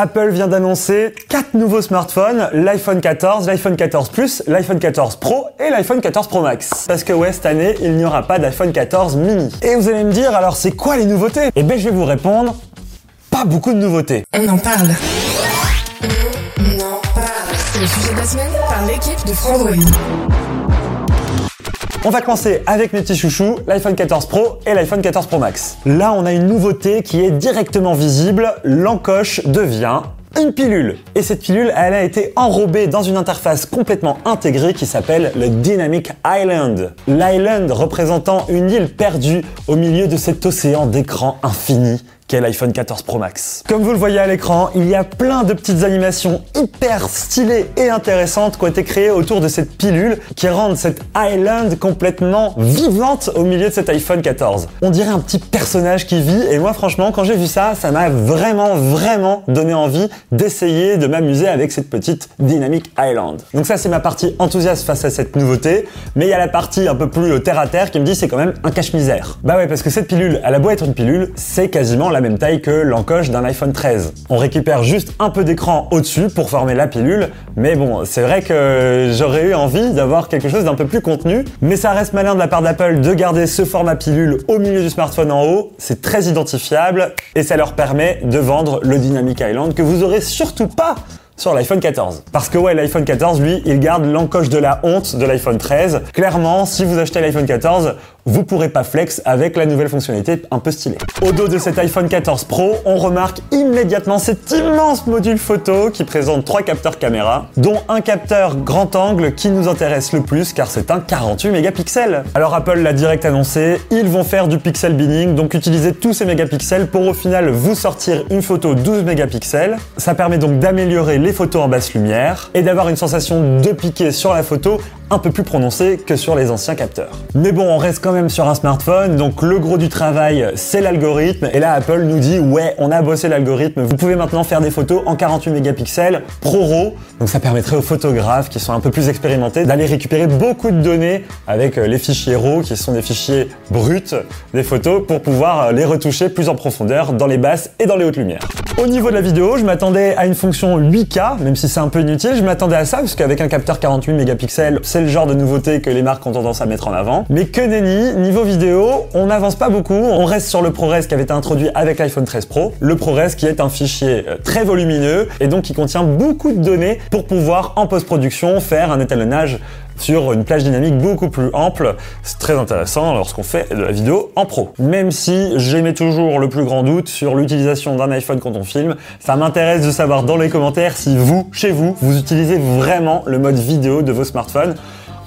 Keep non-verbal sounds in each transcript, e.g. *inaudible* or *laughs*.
Apple vient d'annoncer quatre nouveaux smartphones, l'iPhone 14, l'iPhone 14 Plus, l'iPhone 14 Pro et l'iPhone 14 Pro Max. Parce que ouais, cette année, il n'y aura pas d'iPhone 14 mini. Et vous allez me dire, alors c'est quoi les nouveautés? Eh ben je vais vous répondre, pas beaucoup de nouveautés. On en parle. On en parle. C'est le sujet de la semaine par l'équipe de Frandroid. On va commencer avec mes petits chouchous, l'iPhone 14 Pro et l'iPhone 14 Pro Max. Là, on a une nouveauté qui est directement visible, l'encoche devient une pilule. Et cette pilule, elle a été enrobée dans une interface complètement intégrée qui s'appelle le Dynamic Island. L'island représentant une île perdue au milieu de cet océan d'écran infini qu'est l'iPhone 14 Pro Max. Comme vous le voyez à l'écran, il y a plein de petites animations hyper stylées et intéressantes qui ont été créées autour de cette pilule qui rendent cette island complètement vivante au milieu de cet iPhone 14. On dirait un petit personnage qui vit et moi franchement quand j'ai vu ça, ça m'a vraiment vraiment donné envie d'essayer de m'amuser avec cette petite Dynamic Island. Donc ça c'est ma partie enthousiaste face à cette nouveauté, mais il y a la partie un peu plus terre à terre qui me dit c'est quand même un cache-misère. Bah ouais parce que cette pilule, elle a beau être une pilule, c'est quasiment la même taille que l'encoche d'un iPhone 13. On récupère juste un peu d'écran au-dessus pour former la pilule, mais bon, c'est vrai que j'aurais eu envie d'avoir quelque chose d'un peu plus contenu, mais ça reste malin de la part d'Apple de garder ce format pilule au milieu du smartphone en haut, c'est très identifiable et ça leur permet de vendre le Dynamic Island que vous aurez surtout pas sur l'iPhone 14. Parce que ouais, l'iPhone 14, lui, il garde l'encoche de la honte de l'iPhone 13. Clairement, si vous achetez l'iPhone 14, vous pourrez pas flex avec la nouvelle fonctionnalité un peu stylée. Au dos de cet iPhone 14 Pro, on remarque immédiatement cet immense module photo qui présente trois capteurs caméra, dont un capteur grand angle qui nous intéresse le plus car c'est un 48 mégapixels. Alors Apple l'a direct annoncé, ils vont faire du pixel binning, donc utiliser tous ces mégapixels pour au final vous sortir une photo 12 mégapixels. Ça permet donc d'améliorer les photos en basse lumière et d'avoir une sensation de piquer sur la photo un peu plus prononcée que sur les anciens capteurs. Mais bon, on reste quand même sur un smartphone, donc le gros du travail, c'est l'algorithme. Et là, Apple nous dit, ouais, on a bossé l'algorithme. Vous pouvez maintenant faire des photos en 48 mégapixels pro RAW. Donc ça permettrait aux photographes qui sont un peu plus expérimentés d'aller récupérer beaucoup de données avec euh, les fichiers RAW, qui sont des fichiers bruts des photos, pour pouvoir euh, les retoucher plus en profondeur dans les basses et dans les hautes lumières. Au niveau de la vidéo, je m'attendais à une fonction 8K, même si c'est un peu inutile, je m'attendais à ça, parce qu'avec un capteur 48 mégapixels, c'est le genre de nouveauté que les marques ont tendance à mettre en avant. Mais que nenni, niveau vidéo, on n'avance pas beaucoup, on reste sur le ProRes qui avait été introduit avec l'iPhone 13 Pro. Le ProRes qui est un fichier euh, très volumineux et donc qui contient beaucoup de données pour pouvoir en post-production faire un étalonnage sur une plage dynamique beaucoup plus ample. C'est très intéressant lorsqu'on fait de la vidéo en pro. Même si j'émets toujours le plus grand doute sur l'utilisation d'un iPhone quand on filme, ça m'intéresse de savoir dans les commentaires si vous, chez vous, vous utilisez vraiment le mode vidéo de vos smartphones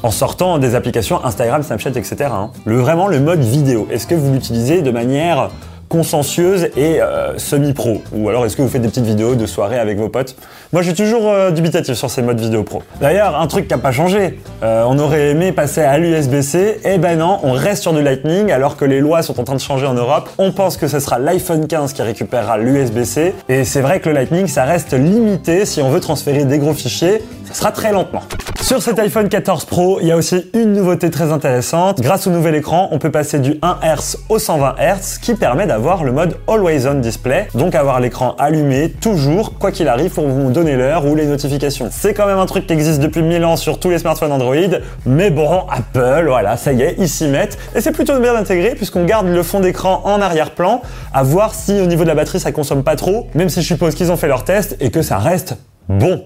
en sortant des applications Instagram, Snapchat, etc. hein. Le, vraiment le mode vidéo. Est-ce que vous l'utilisez de manière consciencieuse et euh, semi-pro Ou alors est-ce que vous faites des petites vidéos de soirée avec vos potes? Moi je suis toujours euh, dubitatif sur ces modes vidéo pro. D'ailleurs, un truc qui n'a pas changé, euh, on aurait aimé passer à l'USB-C, et ben non, on reste sur du Lightning alors que les lois sont en train de changer en Europe. On pense que ce sera l'iPhone 15 qui récupérera l'USB-C, et c'est vrai que le Lightning ça reste limité si on veut transférer des gros fichiers, ça sera très lentement. Sur cet iPhone 14 Pro, il y a aussi une nouveauté très intéressante. Grâce au nouvel écran, on peut passer du 1 Hz au 120 Hz, qui permet d'avoir le mode Always On Display, donc avoir l'écran allumé toujours, quoi qu'il arrive, pour vous donner l'heure ou les notifications. C'est quand même un truc qui existe depuis 1000 ans sur tous les smartphones Android, mais bon, Apple, voilà, ça y est, ils s'y mettent. Et c'est plutôt bien intégré puisqu'on garde le fond d'écran en arrière-plan, à voir si au niveau de la batterie ça consomme pas trop, même si je suppose qu'ils ont fait leur test et que ça reste bon.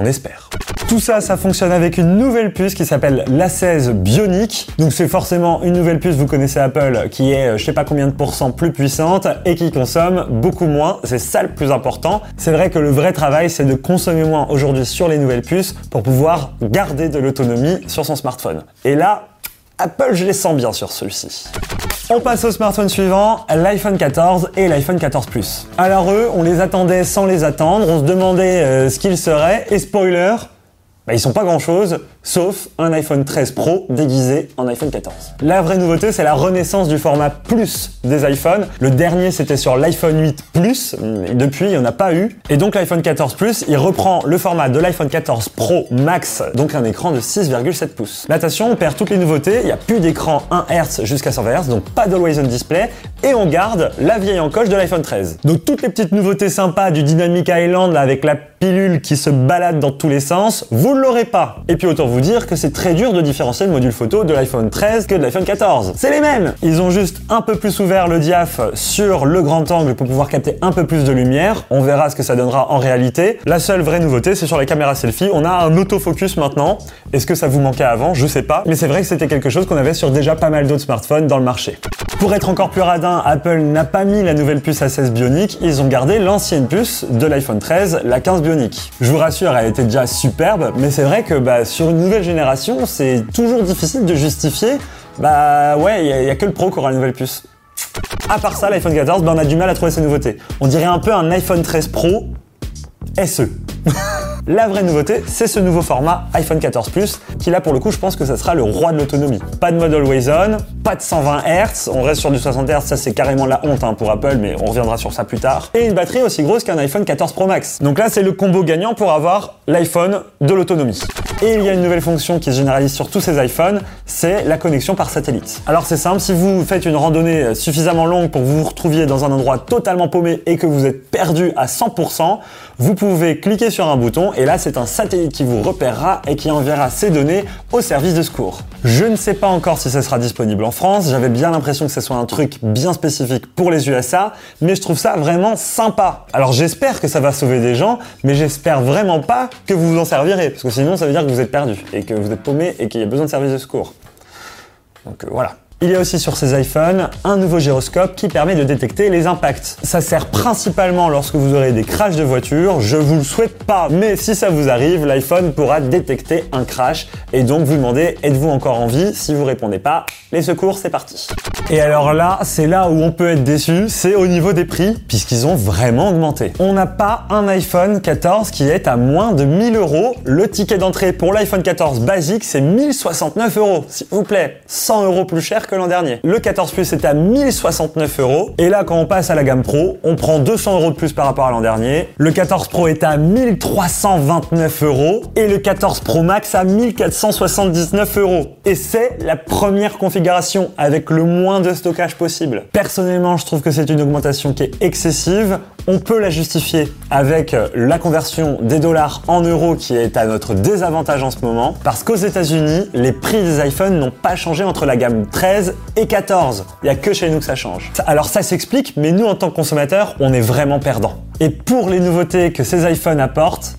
On espère. Tout ça, ça fonctionne avec une nouvelle puce qui s'appelle l'A16 Bionic. Donc c'est forcément une nouvelle puce, vous connaissez Apple, qui est euh, je sais pas combien de pourcents plus puissante et qui consomme beaucoup moins. C'est ça le plus important. C'est vrai que le vrai travail, c'est de consommer moins aujourd'hui sur les nouvelles puces pour pouvoir garder de l'autonomie sur son smartphone. Et là, Apple, je les sens bien sur celui-ci. On passe au smartphone suivant, l'iPhone 14 et l'iPhone 14 Plus. Alors eux, on les attendait sans les attendre, on se demandait euh, ce qu'ils seraient, et spoiler, bah, ils sont pas grand chose, sauf un iPhone 13 Pro déguisé en iPhone 14. La vraie nouveauté, c'est la renaissance du format Plus des iPhones. Le dernier, c'était sur l'iPhone 8 Plus, depuis, il n'y en a pas eu. Et donc l'iPhone 14 Plus, il reprend le format de l'iPhone 14 Pro Max, donc un écran de 6,7 pouces. L'attention, on perd toutes les nouveautés, il n'y a plus d'écran 1 Hz jusqu'à 120 Hz, donc pas d'Always On Display, et on garde la vieille encoche de l'iPhone 13. Donc toutes les petites nouveautés sympas du Dynamic Island avec la pilule qui se balade dans tous les sens, vous ne l'aurez pas. Et puis autant vous dire que c'est très dur de différencier le module photo de l'iPhone 13 que de l'iPhone 14. C'est les mêmes Ils ont juste un peu plus ouvert le diaph sur le grand angle pour pouvoir capter un peu plus de lumière. On verra ce que ça donnera en réalité. La seule vraie nouveauté, c'est sur la caméra selfie. On a un autofocus maintenant. Est-ce que ça vous manquait avant? Je sais pas. Mais c'est vrai que c'était quelque chose qu'on avait sur déjà pas mal d'autres smartphones dans le marché. Pour être encore plus radin, Apple n'a pas mis la nouvelle puce A16 Bionic, ils ont gardé l'ancienne puce de l'iPhone 13, la 15 Bionic. Je vous rassure, elle était déjà superbe, mais c'est vrai que bah, sur une nouvelle génération, c'est toujours difficile de justifier. Bah ouais, il n'y a, que le Pro qui aura la nouvelle puce. À part ça, l'iPhone 14, bah, on a du mal à trouver ses nouveautés. On dirait un peu un iPhone 13 Pro SE. *laughs* La vraie nouveauté, c'est ce nouveau format iPhone 14 Plus, qui là pour le coup, je pense que ça sera le roi de l'autonomie. Pas de mode always on, pas de 120 Hz, on reste sur du 60 Hz, ça c'est carrément la honte hein, pour Apple, mais on reviendra sur ça plus tard. Et une batterie aussi grosse qu'un iPhone 14 Pro Max. Donc là, c'est le combo gagnant pour avoir l'iPhone de l'autonomie. Et il y a une nouvelle fonction qui se généralise sur tous ces iPhones, c'est la connexion par satellite. Alors c'est simple, si vous faites une randonnée suffisamment longue pour que vous vous retrouviez dans un endroit totalement paumé et que vous êtes perdu à 100%, vous pouvez cliquer sur un bouton et là c'est un satellite qui vous repérera et qui enverra ces données au service de secours. Je ne sais pas encore si ça sera disponible en France, j'avais bien l'impression que ce soit un truc bien spécifique pour les USA, mais je trouve ça vraiment sympa. Alors j'espère que ça va sauver des gens, mais j'espère vraiment pas que vous vous en servirez, parce que sinon ça veut dire que vous êtes perdu et que vous êtes paumé et qu'il y a besoin de service de secours. Donc euh, voilà. Il y a aussi sur ces iPhones un nouveau gyroscope qui permet de détecter les impacts. Ça sert principalement lorsque vous aurez des crashs de voiture. Je vous le souhaite pas, mais si ça vous arrive, l'iPhone pourra détecter un crash et donc vous demander êtes-vous encore en vie? Si vous répondez pas, les secours c'est parti. Et alors là, c'est là où on peut être déçu, c'est au niveau des prix puisqu'ils ont vraiment augmenté. On n'a pas un iPhone 14 qui est à moins de 1000 euros. Le ticket d'entrée pour l'iPhone 14 basique c'est 1069 euros, s'il vous plaît, 100 euros plus cher que l'an dernier. Le 14 Plus est à 1069 euros. Et là, quand on passe à la gamme Pro, on prend 200 euros de plus par rapport à l'an dernier. Le 14 Pro est à 1329 euros. Et le 14 Pro Max à 1479 euros. Et c'est la première configuration avec le moins de stockage possible. Personnellement, je trouve que c'est une augmentation qui est excessive. On peut la justifier avec la conversion des dollars en euros qui est à notre désavantage en ce moment. Parce qu'aux États-Unis, les prix des iPhones n'ont pas changé entre la gamme 13 et 14. Il n'y a que chez nous que ça change. Alors ça s'explique, mais nous en tant que consommateurs, on est vraiment perdants. Et pour les nouveautés que ces iPhones apportent,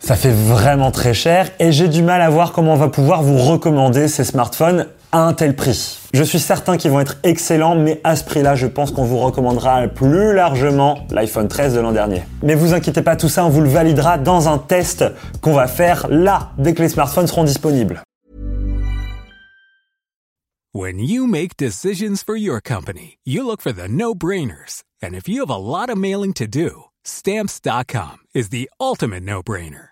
ça fait vraiment très cher et j'ai du mal à voir comment on va pouvoir vous recommander ces smartphones à un tel prix. Je suis certain qu'ils vont être excellents, mais à ce prix-là, je pense qu'on vous recommandera plus largement l'iPhone 13 de l'an dernier. Mais vous inquiétez pas, tout ça, on vous le validera dans un test qu'on va faire là, dès que les smartphones seront disponibles. When you make decisions for your company, you look for the no-brainers. And if you have a lot of mailing to do, stamps.com is the ultimate no-brainer.